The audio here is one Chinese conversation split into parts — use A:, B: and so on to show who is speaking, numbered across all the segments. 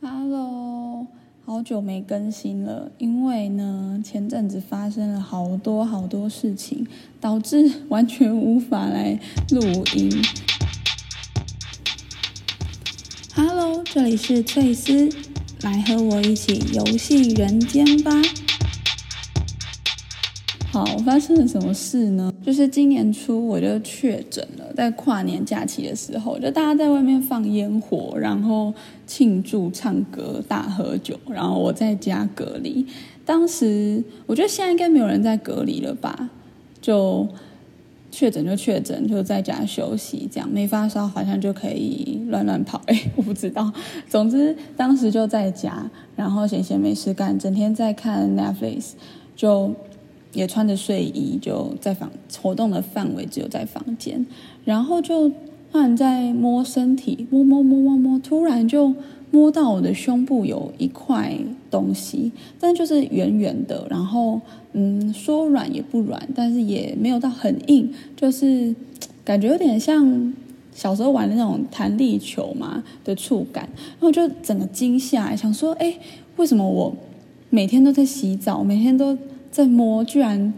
A: Hello，好久没更新了，因为呢前阵子发生了好多好多事情，导致完全无法来录音。Hello，这里是翠丝，来和我一起游戏人间吧。好，发生了什么事呢？就是今年初我就确诊了，在跨年假期的时候，就大家在外面放烟火，然后庆祝、唱歌、大喝酒，然后我在家隔离。当时我觉得现在应该没有人在隔离了吧？就确诊就确诊，就在家休息，这样没发烧好像就可以乱乱跑。哎，我不知道。总之当时就在家，然后闲闲没事干，整天在看 Netflix，就。也穿着睡衣，就在房活动的范围只有在房间，然后就突然在摸身体，摸摸摸摸摸，突然就摸到我的胸部有一块东西，但就是圆圆的，然后嗯，说软也不软，但是也没有到很硬，就是感觉有点像小时候玩的那种弹力球嘛的触感，然后就整个惊吓，想说，哎，为什么我每天都在洗澡，每天都。在摸，居然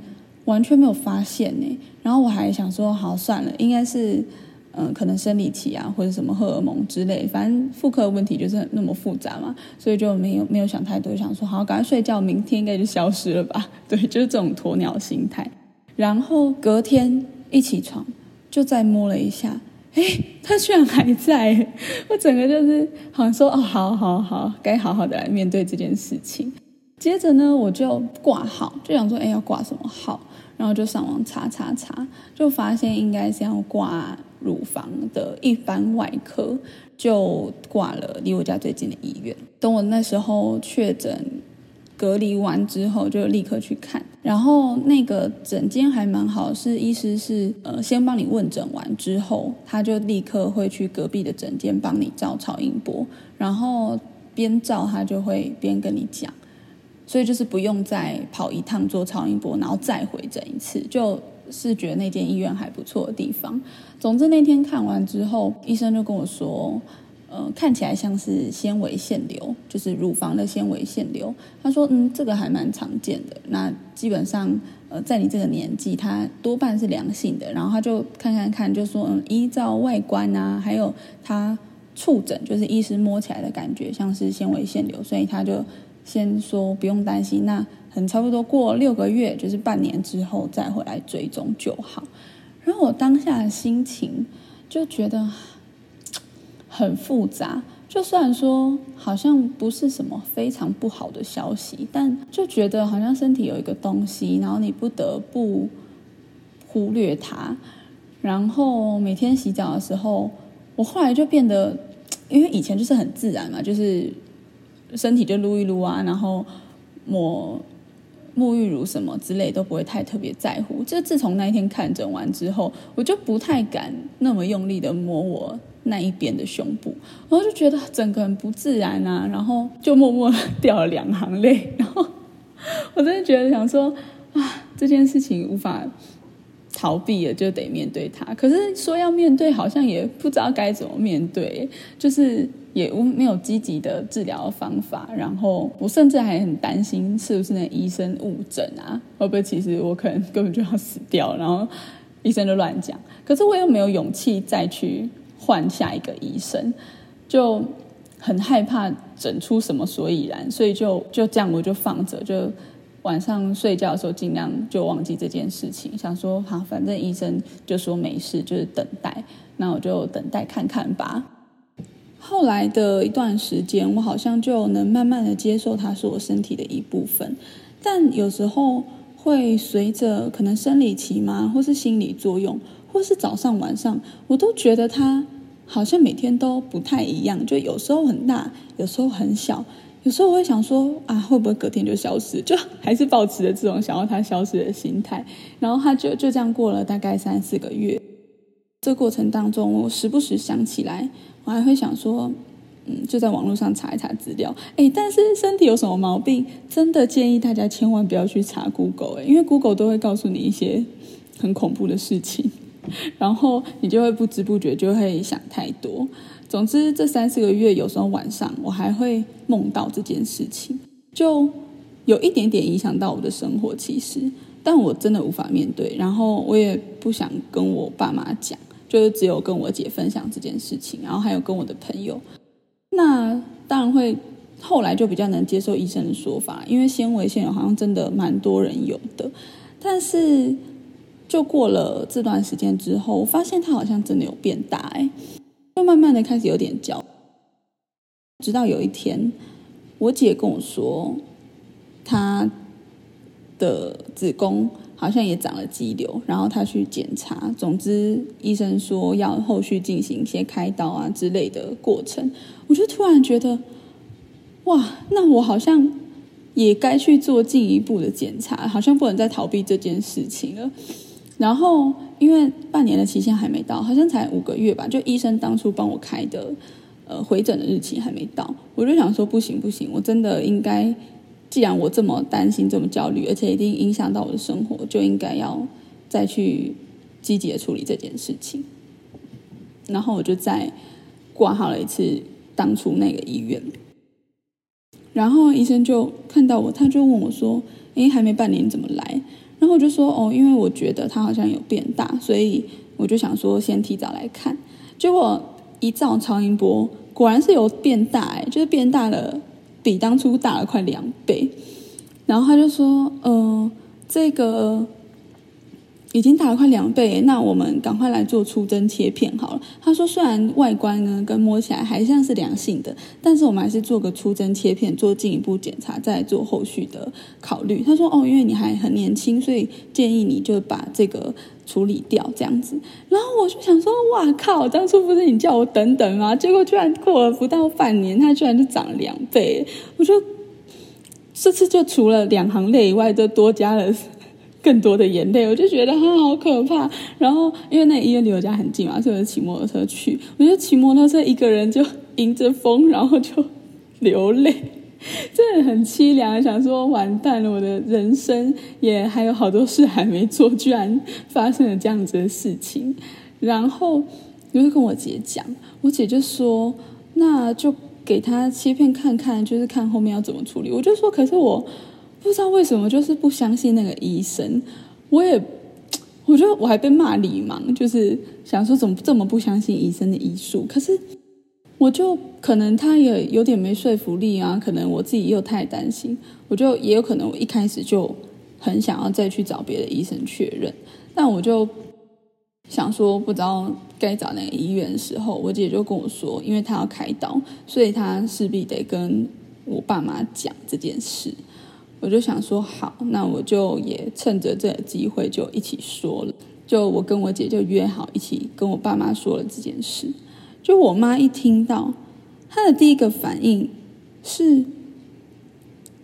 A: 完全没有发现呢。然后我还想说，好算了，应该是嗯，可能生理期啊，或者什么荷尔蒙之类，反正妇科问题就是那么复杂嘛，所以就没有没有想太多，想说好，赶快睡觉，明天应该就消失了吧。对，就是这种鸵鸟心态。然后隔天一起床，就再摸了一下，哎，它居然还在。我整个就是好像说，哦，好好好，该好好的来面对这件事情。接着呢，我就挂号，就想说，哎，要挂什么号？然后就上网查查查，就发现应该是要挂乳房的一般外科，就挂了离我家最近的医院。等我那时候确诊隔离完之后，就立刻去看。然后那个诊间还蛮好，是医师是呃先帮你问诊完之后，他就立刻会去隔壁的诊间帮你照超音波，然后边照他就会边跟你讲。所以就是不用再跑一趟做超音波，然后再回诊一次，就是觉得那间医院还不错的地方。总之那天看完之后，医生就跟我说，呃，看起来像是纤维腺瘤，就是乳房的纤维腺瘤。他说，嗯，这个还蛮常见的。那基本上，呃，在你这个年纪，它多半是良性的。然后他就看看看，就说，嗯，依照外观啊，还有他触诊，就是医师摸起来的感觉，像是纤维腺瘤，所以他就。先说不用担心，那很差不多过六个月，就是半年之后再回来追踪就好。然后我当下的心情就觉得很复杂，就算说好像不是什么非常不好的消息，但就觉得好像身体有一个东西，然后你不得不忽略它。然后每天洗澡的时候，我后来就变得，因为以前就是很自然嘛，就是。身体就撸一撸啊，然后抹沐浴乳什么之类都不会太特别在乎。就自从那一天看诊完之后，我就不太敢那么用力的摸我那一边的胸部，然后就觉得整个人不自然啊，然后就默默掉了两行泪。然后我真的觉得想说啊，这件事情无法逃避了，就得面对它。可是说要面对，好像也不知道该怎么面对，就是。也没有积极的治疗方法，然后我甚至还很担心是不是那医生误诊啊？会不会其实我可能根本就要死掉？然后医生就乱讲，可是我又没有勇气再去换下一个医生，就很害怕诊出什么所以然，所以就就这样我就放着，就晚上睡觉的时候尽量就忘记这件事情，想说好，反正医生就说没事，就是等待，那我就等待看看吧。后来的一段时间，我好像就能慢慢的接受它是我身体的一部分，但有时候会随着可能生理期嘛，或是心理作用，或是早上晚上，我都觉得它好像每天都不太一样，就有时候很大，有时候很小，有时候我会想说啊，会不会隔天就消失？就还是保持着这种想要它消失的心态，然后它就就这样过了大概三四个月。这过程当中，我时不时想起来。我还会想说，嗯，就在网络上查一查资料，哎，但是身体有什么毛病，真的建议大家千万不要去查 Google，哎，因为 Google 都会告诉你一些很恐怖的事情。然后你就会不知不觉就会想太多。总之，这三四个月，有时候晚上我还会梦到这件事情，就有一点点影响到我的生活。其实，但我真的无法面对，然后我也不想跟我爸妈讲，就是只有跟我姐分享这件事情，然后还有跟我的朋友。那当然会，后来就比较能接受医生的说法，因为纤维腺好像真的蛮多人有的。但是，就过了这段时间之后，我发现它好像真的有变大，哎。就慢慢的开始有点焦，直到有一天，我姐跟我说，她的子宫好像也长了肌瘤，然后他去检查，总之医生说要后续进行一些开刀啊之类的过程，我就突然觉得，哇，那我好像也该去做进一步的检查，好像不能再逃避这件事情了。然后，因为半年的期限还没到，好像才五个月吧，就医生当初帮我开的，呃，回诊的日期还没到，我就想说不行不行，我真的应该，既然我这么担心、这么焦虑，而且一定影响到我的生活，就应该要再去积极的处理这件事情。然后我就再挂号了一次当初那个医院，然后医生就看到我，他就问我说：“诶，还没半年，怎么来？”然后我就说哦，因为我觉得它好像有变大，所以我就想说先提早来看。结果一照超音波，果然是有变大，哎，就是变大了，比当初大了快两倍。然后他就说，呃，这个。已经大了快两倍，那我们赶快来做出针切片好了。他说，虽然外观呢跟摸起来还像是良性的，但是我们还是做个出针切片，做进一步检查，再做后续的考虑。他说，哦，因为你还很年轻，所以建议你就把这个处理掉这样子。然后我就想说，哇靠，当初不是你叫我等等吗？结果居然过了不到半年，它居然就涨了两倍。我就这次就除了两行泪以外，就多加了。更多的眼泪，我就觉得他好可怕。然后因为那医院离我家很近嘛，所以我就骑摩托车去。我就骑摩托车一个人就迎着风，然后就流泪，真的很凄凉。想说完蛋了，我的人生也还有好多事还没做，居然发生了这样子的事情。然后我就跟我姐讲，我姐就说：“那就给他切片看看，就是看后面要怎么处理。”我就说：“可是我。”不知道为什么，就是不相信那个医生。我也，我觉得我还被骂理盲，就是想说怎么这么不相信医生的医术。可是，我就可能他也有点没说服力啊。可能我自己又太担心，我就也有可能我一开始就很想要再去找别的医生确认。但我就想说，不知道该找哪个医院的时候，我姐就跟我说，因为她要开刀，所以她势必得跟我爸妈讲这件事。我就想说好，那我就也趁着这个机会就一起说了。就我跟我姐就约好一起跟我爸妈说了这件事。就我妈一听到，她的第一个反应是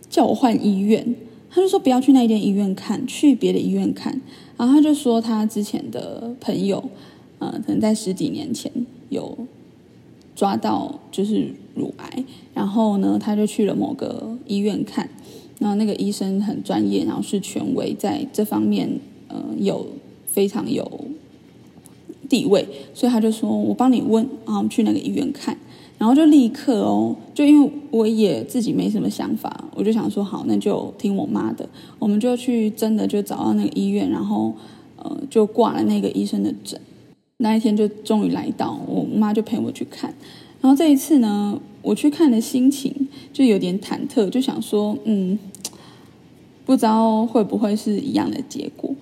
A: 叫我换医院，她就说不要去那间医院看，去别的医院看。然后她就说她之前的朋友，呃，可能在十几年前有抓到就是乳癌，然后呢，她就去了某个医院看。然后那个医生很专业，然后是权威，在这方面，呃，有非常有地位，所以他就说：“我帮你问，然后去那个医院看。”然后就立刻哦，就因为我也自己没什么想法，我就想说：“好，那就听我妈的。”我们就去真的就找到那个医院，然后呃，就挂了那个医生的诊。那一天就终于来到，我妈就陪我去看。然后这一次呢，我去看的心情就有点忐忑，就想说：“嗯。”不知道会不会是一样的结果？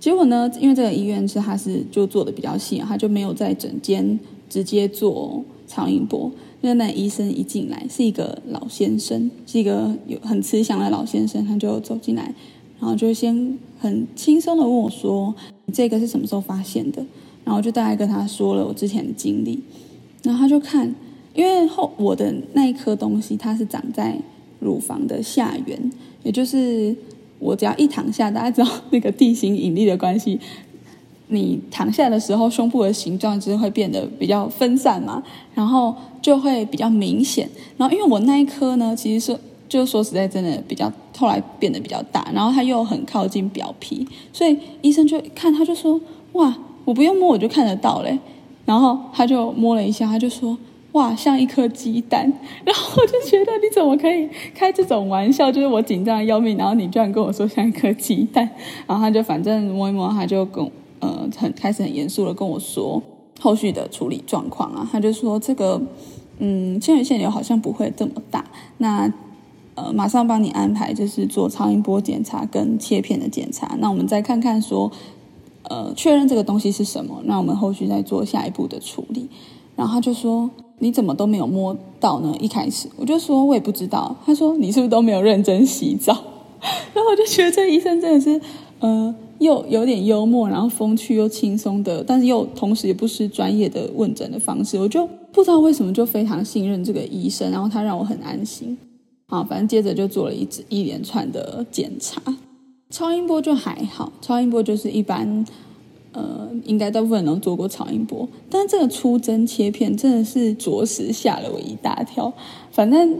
A: 结果呢？因为这个医院是他是就做的比较细，他就没有在诊间直接做超音波。那那医生一进来是一个老先生，是一个有很慈祥的老先生，他就走进来，然后就先很轻松的问我说：“这个是什么时候发现的？”然后就大概跟他说了我之前的经历，然后他就看，因为后我的那一颗东西它是长在乳房的下缘。也就是我只要一躺下，大家知道那个地心引力的关系，你躺下的时候，胸部的形状就是会变得比较分散嘛，然后就会比较明显。然后因为我那一颗呢，其实是就说实在真的比较后来变得比较大，然后它又很靠近表皮，所以医生就看他就说：哇，我不用摸我就看得到嘞。然后他就摸了一下，他就说。哇，像一颗鸡蛋，然后我就觉得你怎么可以开这种玩笑？就是我紧张要命，然后你居然跟我说像一颗鸡蛋，然后他就反正摸一摸，他就跟呃很开始很严肃的跟我说后续的处理状况啊，他就说这个嗯纤维腺瘤好像不会这么大，那呃马上帮你安排就是做超音波检查跟切片的检查，那我们再看看说呃确认这个东西是什么，那我们后续再做下一步的处理，然后他就说。你怎么都没有摸到呢？一开始我就说，我也不知道。他说，你是不是都没有认真洗澡？然后我就觉得这医生真的是，呃，又有点幽默，然后风趣又轻松的，但是又同时也不失专业的问诊的方式。我就不知道为什么就非常信任这个医生，然后他让我很安心。好，反正接着就做了一一连串的检查，超音波就还好，超音波就是一般。呃，应该大部分人都做过超音波，但是这个出针切片真的是着实吓了我一大跳。反正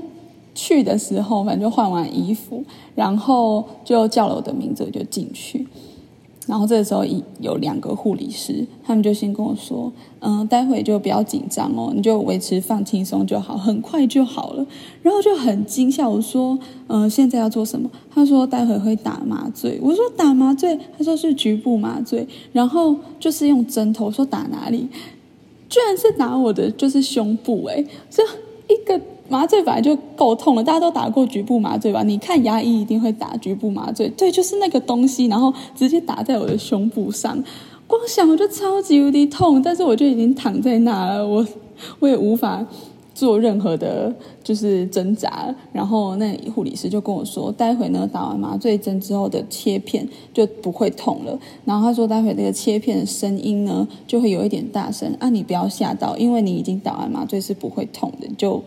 A: 去的时候，反正就换完衣服，然后就叫了我的名字，我就进去。然后这时候，有两个护理师，他们就先跟我说：“嗯，待会就不要紧张哦，你就维持放轻松就好，很快就好了。”然后就很惊吓，我说：“嗯，现在要做什么？”他说：“待会会打麻醉。”我说：“打麻醉？”他说：“是局部麻醉，然后就是用针头。”说：“打哪里？”居然是打我的就是胸部，哎，这一个。麻醉本来就够痛了，大家都打过局部麻醉吧？你看牙医一定会打局部麻醉，对，就是那个东西，然后直接打在我的胸部上，光想我就超级无敌痛，但是我就已经躺在那了，我我也无法做任何的，就是挣扎。然后那护理师就跟我说，待会呢打完麻醉针之后的切片就不会痛了。然后他说，待会那个切片的声音呢就会有一点大声啊，你不要吓到，因为你已经打完麻醉是不会痛的，就。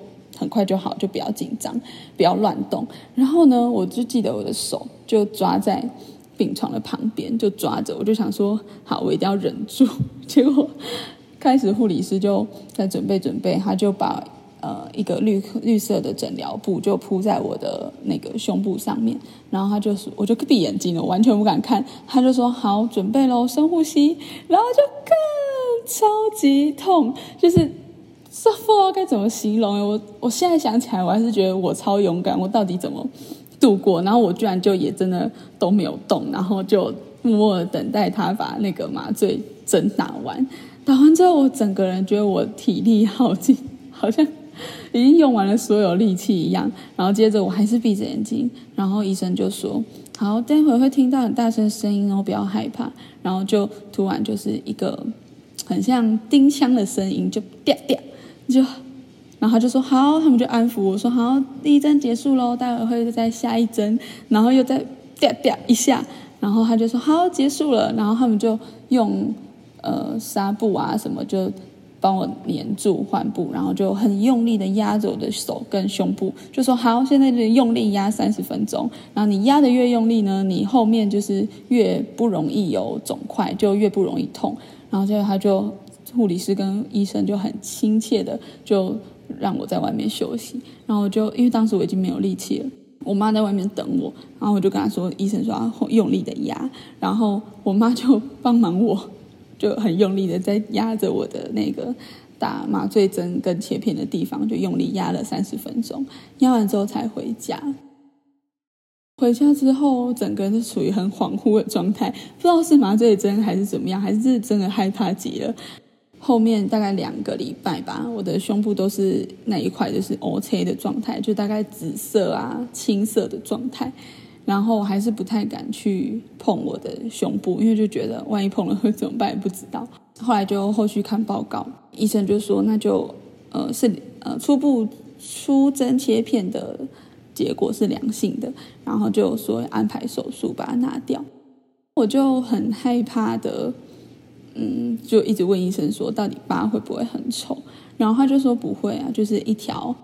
A: 很快就好，就不要紧张，不要乱动。然后呢，我就记得我的手就抓在病床的旁边，就抓着。我就想说，好，我一定要忍住。结果开始护理师就在准备准备，他就把呃一个绿绿色的诊疗布就铺在我的那个胸部上面。然后他就说，我就闭眼睛了，完全不敢看。他就说，好，准备喽，深呼吸。然后就更超级痛，就是。这不知道该怎么形容我我现在想起来，我还是觉得我超勇敢。我到底怎么度过？然后我居然就也真的都没有动，然后就默默的等待他把那个麻醉针打完。打完之后，我整个人觉得我体力耗尽，好像已经用完了所有力气一样。然后接着我还是闭着眼睛，然后医生就说：“好，待会会听到很大声声音哦，不要害怕。”然后就突然就是一个很像钉枪的声音，就掉 掉。就，然后就说好，他们就安抚我说好，第一针结束喽，待会会再下一针，然后又再掉掉一下，然后他就说好，结束了，然后他们就用呃纱布啊什么就帮我粘住患部，然后就很用力的压着我的手跟胸部，就说好，现在就用力压三十分钟，然后你压的越用力呢，你后面就是越不容易有肿块，就越不容易痛，然后接着他就。护理师跟医生就很亲切的就让我在外面休息，然后就因为当时我已经没有力气了，我妈在外面等我，然后我就跟她说，医生说用力的压，然后我妈就帮忙我，就很用力的在压着我的那个打麻醉针跟切片的地方，就用力压了三十分钟，压完之后才回家。回家之后，整个人是处于很恍惚的状态，不知道是麻醉针还是怎么样，还是真的害怕极了。后面大概两个礼拜吧，我的胸部都是那一块就是 O C 的状态，就大概紫色啊、青色的状态，然后还是不太敢去碰我的胸部，因为就觉得万一碰了会怎么办也不知道。后来就后续看报告，医生就说那就呃是呃初步出针切片的结果是良性的，然后就说安排手术把它拿掉，我就很害怕的。嗯，就一直问医生说，到底疤会不会很丑？然后他就说不会啊，就是一条。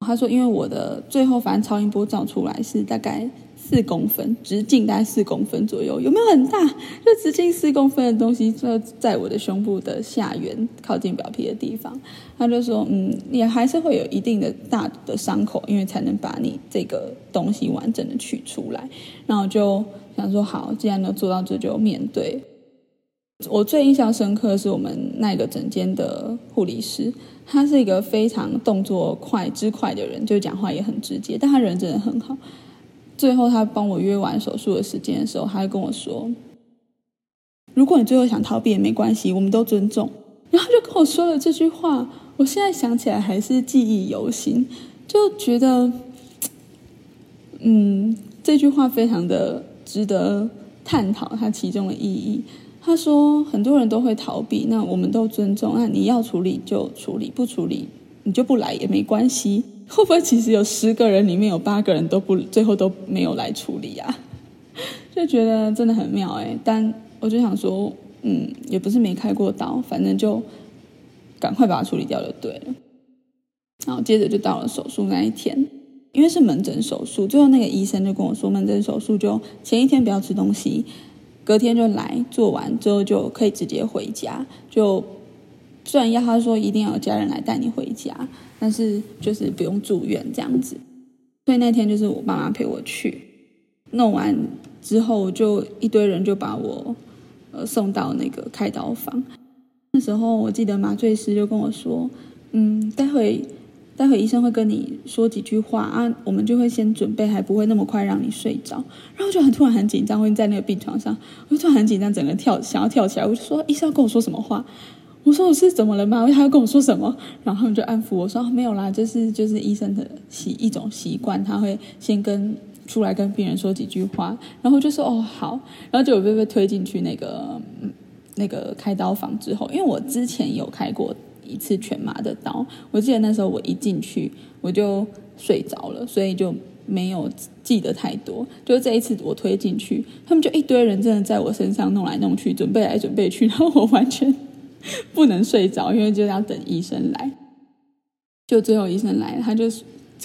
A: 他说，因为我的最后反正超音波照出来是大概四公分，直径大概四公分左右，有没有很大？就直径四公分的东西就在我的胸部的下缘，靠近表皮的地方。他就说，嗯，也还是会有一定的大的伤口，因为才能把你这个东西完整的取出来。然后就想说，好，既然都做到这，就面对。我最印象深刻的是我们那个整间的护理师，他是一个非常动作快、之快的人，就讲话也很直接，但他人真的很好。最后他帮我约完手术的时间的时候，他就跟我说：“如果你最后想逃避也没关系，我们都尊重。”然后就跟我说了这句话，我现在想起来还是记忆犹新，就觉得，嗯，这句话非常的值得探讨它其中的意义。他说：“很多人都会逃避，那我们都尊重。那你要处理就处理，不处理你就不来也没关系。会不会其实有十个人里面有八个人都不最后都没有来处理啊？就觉得真的很妙哎。但我就想说，嗯，也不是没开过刀，反正就赶快把它处理掉就对了。然后接着就到了手术那一天，因为是门诊手术，最后那个医生就跟我说，门诊手术就前一天不要吃东西。”隔天就来做完之后就可以直接回家。就虽然要他说一定要有家人来带你回家，但是就是不用住院这样子。所以那天就是我爸妈陪我去弄完之后，就一堆人就把我呃送到那个开刀房。那时候我记得麻醉师就跟我说：“嗯，待会。”待会医生会跟你说几句话啊，我们就会先准备，还不会那么快让你睡着。然后就很突然很紧张，会在那个病床上，我就突然很紧张，整个跳想要跳起来，我就说医生要跟我说什么话？我说我是怎么了吗？他要跟我说什么？然后他们就安抚我说没有啦，就是就是医生的习一种习惯，他会先跟出来跟病人说几句话，然后就说哦好，然后就被被推进去那个那个开刀房之后，因为我之前有开过。一次全麻的刀，我记得那时候我一进去我就睡着了，所以就没有记得太多。就这一次我推进去，他们就一堆人真的在我身上弄来弄去，准备来准备去，然后我完全 不能睡着，因为就要等医生来。就最后医生来了，他就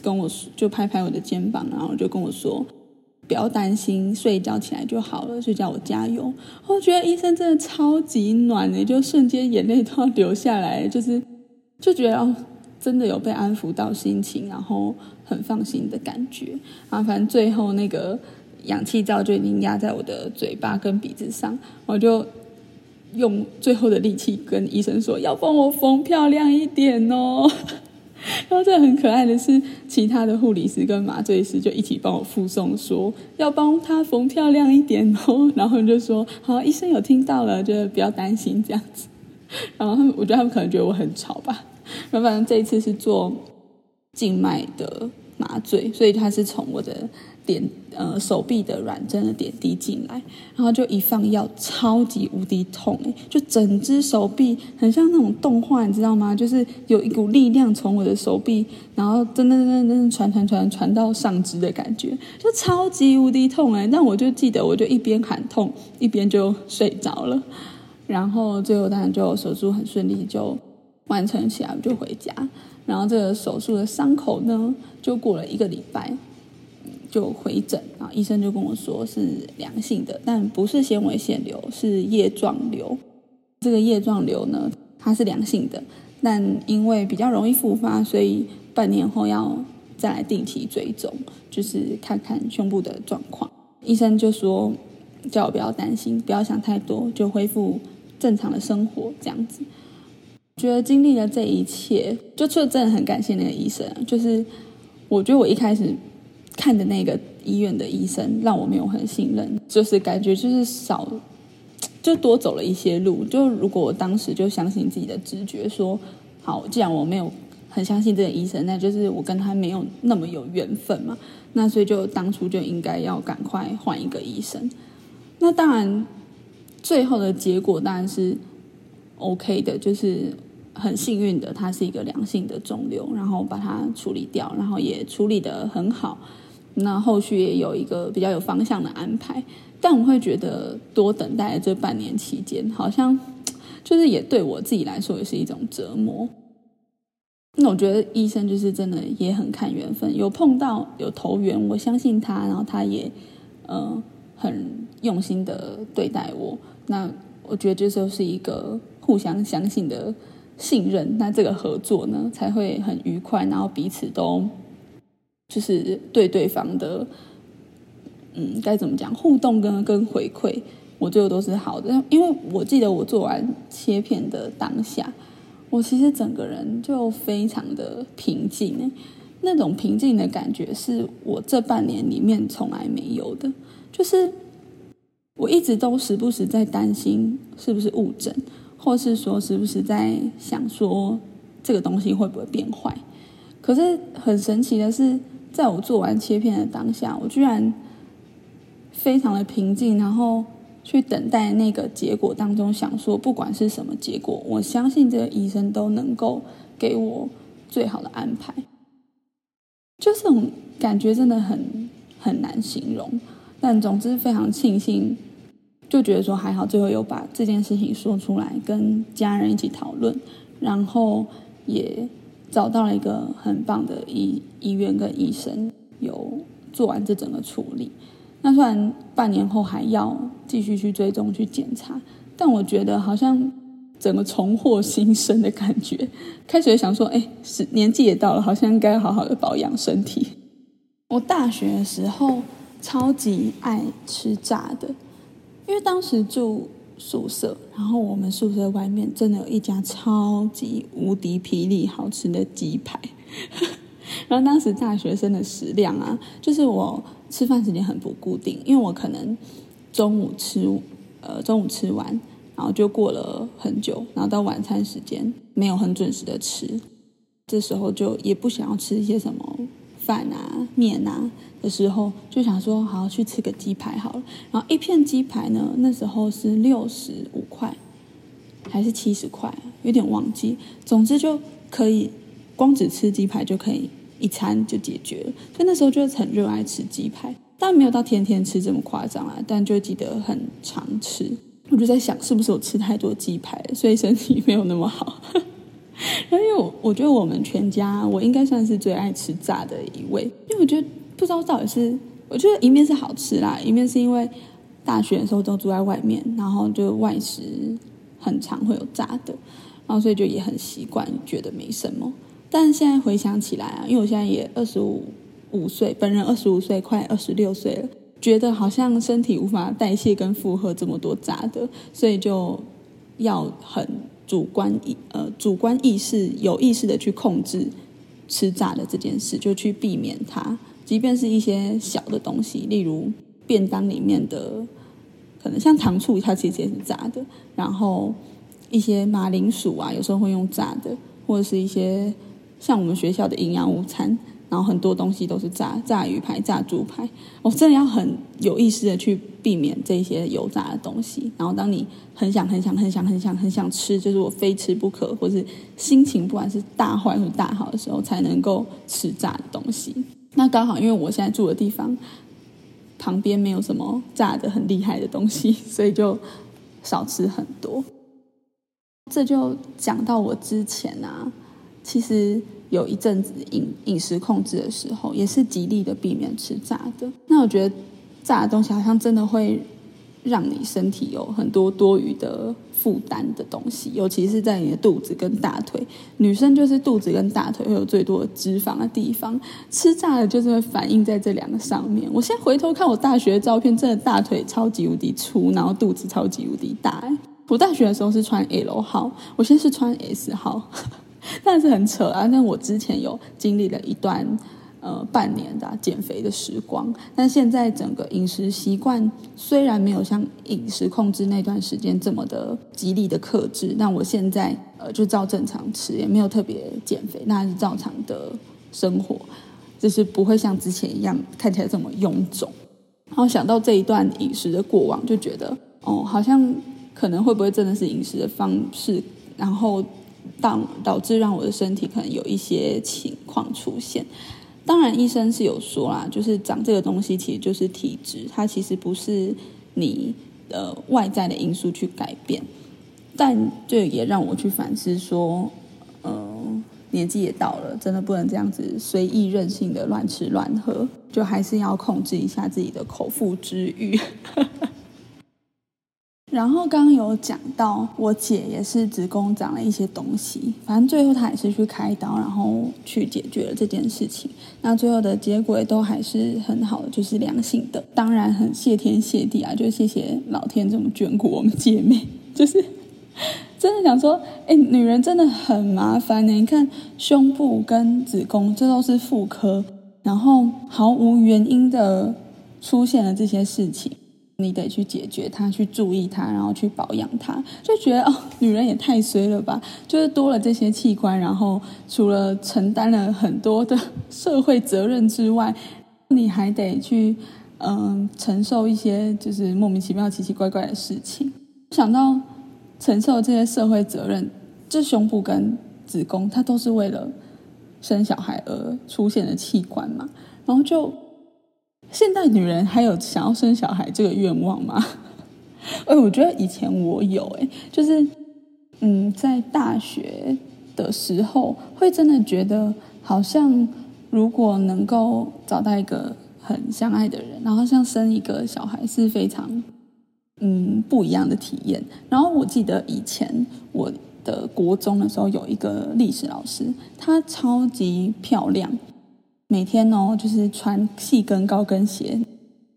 A: 跟我说就拍拍我的肩膀，然后就跟我说。不要担心，睡一觉起来就好了，就叫我加油。我觉得医生真的超级暖的，就瞬间眼泪都要流下来，就是就觉得，真的有被安抚到心情，然后很放心的感觉。啊，反正最后那个氧气罩就已经压在我的嘴巴跟鼻子上，我就用最后的力气跟医生说，要帮我缝漂亮一点哦。然后这很可爱的是，其他的护理师跟麻醉师就一起帮我附送，说要帮他缝漂亮一点哦。然后就说好，医生有听到了，就不要担心这样子。然后他们，我觉得他们可能觉得我很吵吧。然后反正这一次是做静脉的麻醉，所以他是从我的。点呃手臂的软针的点滴进来，然后就一放药，超级无敌痛哎！就整只手臂很像那种动画，你知道吗？就是有一股力量从我的手臂，然后噔噔噔噔传传传传到上肢的感觉，就超级无敌痛哎！但我就记得，我就一边喊痛，一边就睡着了。然后最后当然就手术很顺利，就完成起来，我就回家。然后这个手术的伤口呢，就过了一个礼拜。就回诊，然后医生就跟我说是良性的，但不是纤维腺瘤，是叶状瘤。这个叶状瘤呢，它是良性的，但因为比较容易复发，所以半年后要再来定期追踪，就是看看胸部的状况。医生就说叫我不要担心，不要想太多，就恢复正常的生活这样子。觉得经历了这一切，就就真的很感谢那个医生，就是我觉得我一开始。看的那个医院的医生让我没有很信任，就是感觉就是少，就多走了一些路。就如果我当时就相信自己的直觉，说好，既然我没有很相信这个医生，那就是我跟他没有那么有缘分嘛。那所以就当初就应该要赶快换一个医生。那当然，最后的结果当然是 OK 的，就是很幸运的，它是一个良性的肿瘤，然后把它处理掉，然后也处理的很好。那后续也有一个比较有方向的安排，但我会觉得多等待这半年期间，好像就是也对我自己来说也是一种折磨。那我觉得医生就是真的也很看缘分，有碰到有投缘，我相信他，然后他也呃很用心的对待我。那我觉得这就是一个互相相信的信任，那这个合作呢才会很愉快，然后彼此都。就是对对方的，嗯，该怎么讲？互动跟跟回馈我最后都是好的。因为我记得我做完切片的当下，我其实整个人就非常的平静，那种平静的感觉是我这半年里面从来没有的。就是我一直都时不时在担心是不是误诊，或是说时不时在想说这个东西会不会变坏。可是很神奇的是，在我做完切片的当下，我居然非常的平静，然后去等待那个结果当中，想说不管是什么结果，我相信这个医生都能够给我最好的安排。就这种感觉真的很很难形容，但总之非常庆幸，就觉得说还好，最后有把这件事情说出来，跟家人一起讨论，然后也。找到了一个很棒的医医院跟医生，有做完这整个处理。那虽然半年后还要继续去追踪去检查，但我觉得好像整个重获新生的感觉。开始想说，哎，是年纪也到了，好像该好好的保养身体。我大学的时候超级爱吃炸的，因为当时住。宿舍，然后我们宿舍外面真的有一家超级无敌霹雳好吃的鸡排。然后当时大学生的食量啊，就是我吃饭时间很不固定，因为我可能中午吃，呃中午吃完，然后就过了很久，然后到晚餐时间没有很准时的吃，这时候就也不想要吃一些什么。饭啊、面啊的时候，就想说好去吃个鸡排好了。然后一片鸡排呢，那时候是六十五块，还是七十块，有点忘记。总之就可以光只吃鸡排就可以一餐就解决了。所以那时候就很热爱吃鸡排，但没有到天天吃这么夸张啊。但就记得很常吃。我就在想，是不是我吃太多鸡排，所以身体没有那么好。因为我我觉得我们全家，我应该算是最爱吃炸的一位。因为我觉得不知道到底是，我觉得一面是好吃啦，一面是因为大学的时候都住在外面，然后就外食很常会有炸的，然后所以就也很习惯，觉得没什么。但现在回想起来啊，因为我现在也二十五五岁，本人二十五岁，快二十六岁了，觉得好像身体无法代谢跟负荷这么多炸的，所以就要很。主观意呃，主观意识有意识的去控制吃炸的这件事，就去避免它。即便是一些小的东西，例如便当里面的，可能像糖醋，它其实也是炸的。然后一些马铃薯啊，有时候会用炸的，或者是一些像我们学校的营养午餐。然后很多东西都是炸炸鱼排、炸猪排，我真的要很有意识的去避免这些油炸的东西。然后当你很想、很想、很想、很想、很想吃，就是我非吃不可，或是心情不管是大坏或大好的时候，才能够吃炸的东西。那刚好因为我现在住的地方旁边没有什么炸的很厉害的东西，所以就少吃很多。这就讲到我之前啊，其实。有一阵子饮饮食控制的时候，也是极力的避免吃炸的。那我觉得炸的东西好像真的会让你身体有很多多余的负担的东西，尤其是在你的肚子跟大腿。女生就是肚子跟大腿会有最多的脂肪的地方，吃炸的就是会反映在这两个上面。我现在回头看我大学的照片，真的大腿超级无敌粗，然后肚子超级无敌大。我大学的时候是穿 L 号，我现在是穿 S 号。但是很扯啊！那我之前有经历了一段呃半年的减肥的时光，但现在整个饮食习惯虽然没有像饮食控制那段时间这么的极力的克制，但我现在呃就照正常吃，也没有特别减肥，那是照常的生活，就是不会像之前一样看起来这么臃肿。然后想到这一段饮食的过往，就觉得哦，好像可能会不会真的是饮食的方式，然后。导导致让我的身体可能有一些情况出现，当然医生是有说啦，就是长这个东西其实就是体质，它其实不是你呃外在的因素去改变，但这也让我去反思说，呃年纪也到了，真的不能这样子随意任性的乱吃乱喝，就还是要控制一下自己的口腹之欲。然后刚刚有讲到，我姐也是子宫长了一些东西，反正最后她也是去开刀，然后去解决了这件事情。那最后的结果也都还是很好的，就是良性的。当然很谢天谢地啊，就谢谢老天这么眷顾我们姐妹，就是真的想说，哎，女人真的很麻烦呢。你看胸部跟子宫，这都是妇科，然后毫无原因的出现了这些事情。你得去解决它，去注意它，然后去保养它，就觉得哦，女人也太衰了吧！就是多了这些器官，然后除了承担了很多的 社会责任之外，你还得去嗯承受一些就是莫名其妙、奇奇怪怪的事情。想到承受这些社会责任，这胸部跟子宫，它都是为了生小孩而出现的器官嘛，然后就。现代女人还有想要生小孩这个愿望吗？哎，我觉得以前我有，哎，就是，嗯，在大学的时候，会真的觉得，好像如果能够找到一个很相爱的人，然后像生一个小孩是非常，嗯，不一样的体验。然后我记得以前我的国中的时候，有一个历史老师，她超级漂亮。每天哦，就是穿细跟高跟鞋，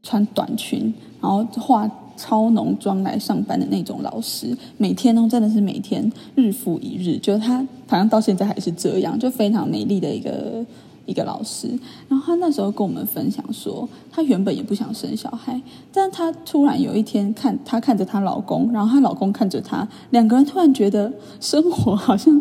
A: 穿短裙，然后化超浓妆来上班的那种老师。每天哦，真的是每天日复一日，就他好像到现在还是这样，就非常美丽的一个一个老师。然后他那时候跟我们分享说，他原本也不想生小孩，但他突然有一天看他看着她老公，然后她老公看着她，两个人突然觉得生活好像。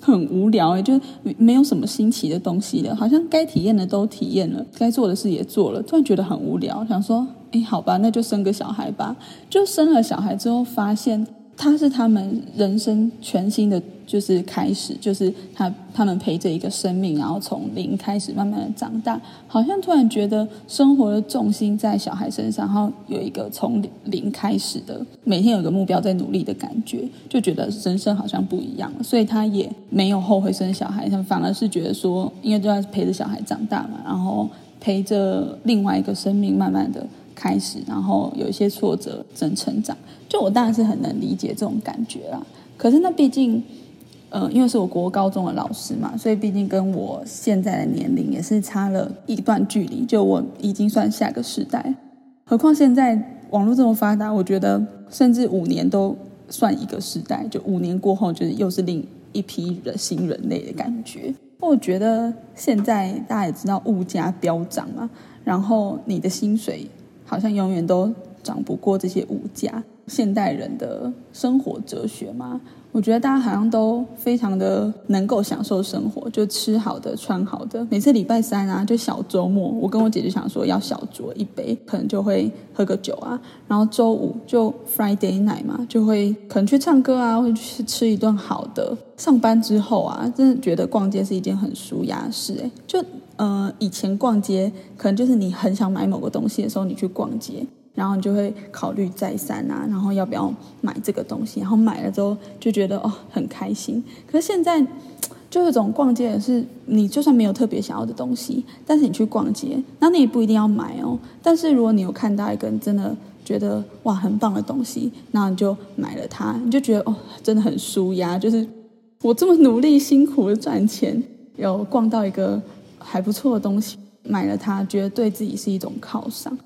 A: 很无聊哎，就没有什么新奇的东西了，好像该体验的都体验了，该做的事也做了，突然觉得很无聊，想说，哎，好吧，那就生个小孩吧。就生了小孩之后，发现。他是他们人生全新的就是开始，就是他他们陪着一个生命，然后从零开始慢慢的长大，好像突然觉得生活的重心在小孩身上，然后有一个从零开始的每天有个目标在努力的感觉，就觉得人生好像不一样了，所以他也没有后悔生小孩，他反而是觉得说，因为都要陪着小孩长大嘛，然后陪着另外一个生命慢慢的。开始，然后有一些挫折，真成长。就我当然是很能理解这种感觉啦。可是那毕竟，呃，因为是我国高中的老师嘛，所以毕竟跟我现在的年龄也是差了一段距离。就我已经算下个时代，何况现在网络这么发达，我觉得甚至五年都算一个时代。就五年过后，就是又是另一批的新人类的感觉。我觉得现在大家也知道物价飙涨嘛，然后你的薪水。好像永远都涨不过这些物价。现代人的生活哲学嘛，我觉得大家好像都非常的能够享受生活，就吃好的、穿好的。每次礼拜三啊，就小周末，我跟我姐姐想说要小酌一杯，可能就会喝个酒啊。然后周五就 Friday night 嘛，就会可能去唱歌啊，或者去吃一顿好的。上班之后啊，真的觉得逛街是一件很舒压的事。哎，就。呃，以前逛街可能就是你很想买某个东西的时候，你去逛街，然后你就会考虑再三啊，然后要不要买这个东西，然后买了之后就觉得哦很开心。可是现在就有种逛街的是，你就算没有特别想要的东西，但是你去逛街，那你也不一定要买哦。但是如果你有看到一个真的觉得哇很棒的东西，那你就买了它，你就觉得哦真的很舒压，就是我这么努力辛苦的赚钱，有逛到一个。还不错的东西，买了它，觉得对自己是一种犒赏。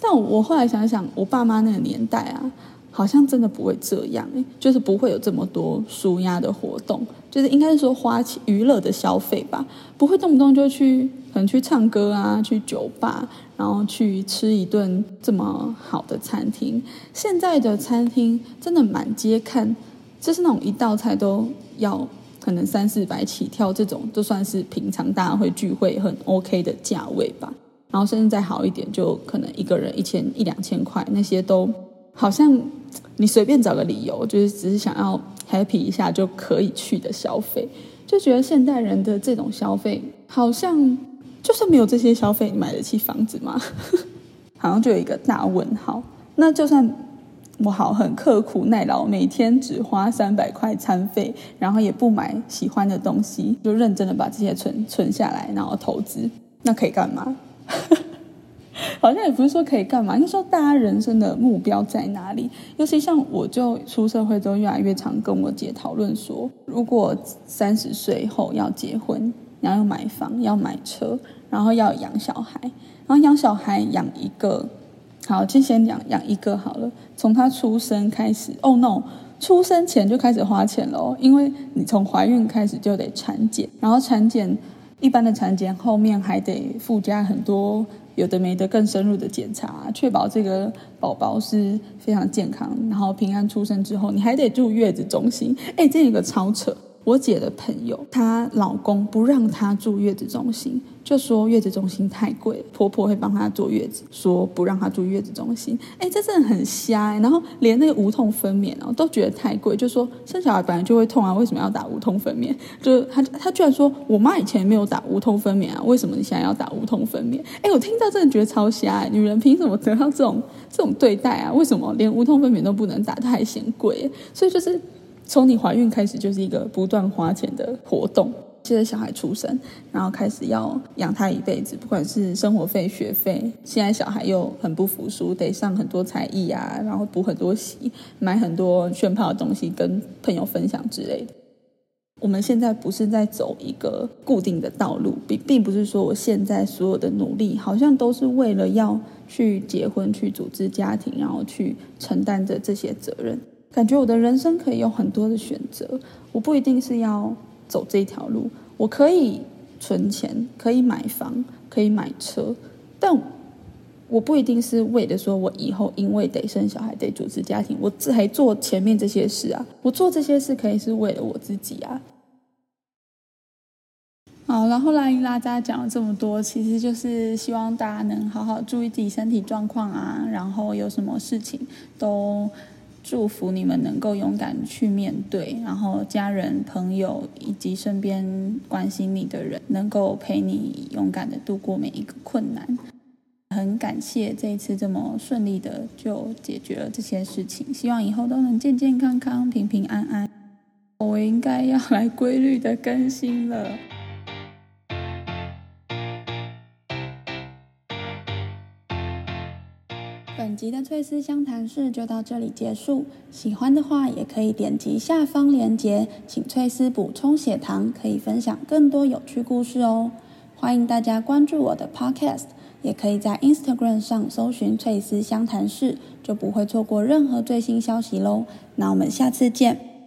A: 但我后来想想，我爸妈那个年代啊，好像真的不会这样，就是不会有这么多舒压的活动，就是应该是说花娱乐的消费吧，不会动不动就去可能去唱歌啊，去酒吧，然后去吃一顿这么好的餐厅。现在的餐厅真的满街看，就是那种一道菜都要。可能三四百起跳，这种都算是平常大家会聚会很 OK 的价位吧。然后甚至再好一点，就可能一个人一千一两千块，那些都好像你随便找个理由，就是只是想要 happy 一下就可以去的消费。就觉得现代人的这种消费，好像就算没有这些消费，你买得起房子吗？好像就有一个大问号。那就算。我好很刻苦耐劳，每天只花三百块餐费，然后也不买喜欢的东西，就认真的把这些存存下来，然后投资，那可以干嘛？好像也不是说可以干嘛，应该说大家人生的目标在哪里？尤其像我就出社会之后，越来越常跟我姐讨论说，如果三十岁后要结婚，然后要买房、要买车，然后要养小孩，然后养小孩养一个，好，就先养养一个好了。从他出生开始，Oh no，出生前就开始花钱喽，因为你从怀孕开始就得产检，然后产检。一般的产检后面还得附加很多有的没的更深入的检查，确保这个宝宝是非常健康，然后平安出生之后，你还得住月子中心。哎，这一个超扯。我姐的朋友，她老公不让她住月子中心，就说月子中心太贵，婆婆会帮她坐月子，说不让她住月子中心。哎，这真的很瞎。然后连那个无痛分娩哦，都觉得太贵，就说生小孩本来就会痛啊，为什么要打无痛分娩？就她她居然说，我妈以前没有打无痛分娩啊，为什么你现在要打无痛分娩？哎，我听到真的觉得超瞎。女人凭什么得到这种这种对待啊？为什么连无痛分娩都不能打？她还嫌贵？所以就是。从你怀孕开始就是一个不断花钱的活动，接着小孩出生，然后开始要养他一辈子，不管是生活费、学费。现在小孩又很不服输，得上很多才艺啊，然后补很多习，买很多炫炮的东西跟朋友分享之类的。我们现在不是在走一个固定的道路，并并不是说我现在所有的努力好像都是为了要去结婚、去组织家庭，然后去承担着这些责任。感觉我的人生可以有很多的选择，我不一定是要走这条路，我可以存钱，可以买房，可以买车，但我不一定是为了说我以后因为得生小孩得组织家庭，我还做前面这些事啊。我做这些事可以是为了我自己啊。好，然后拉一拉大家讲了这么多，其实就是希望大家能好好注意自己身体状况啊，然后有什么事情都。祝福你们能够勇敢去面对，然后家人、朋友以及身边关心你的人能够陪你勇敢的度过每一个困难。很感谢这一次这么顺利的就解决了这些事情，希望以后都能健健康康、平平安安。我应该要来规律的更新了。本集的翠丝相谈室就到这里结束。喜欢的话，也可以点击下方链接，请翠丝补充血糖，可以分享更多有趣故事哦。欢迎大家关注我的 Podcast，也可以在 Instagram 上搜寻翠丝相谈室，就不会错过任何最新消息喽。那我们下次见。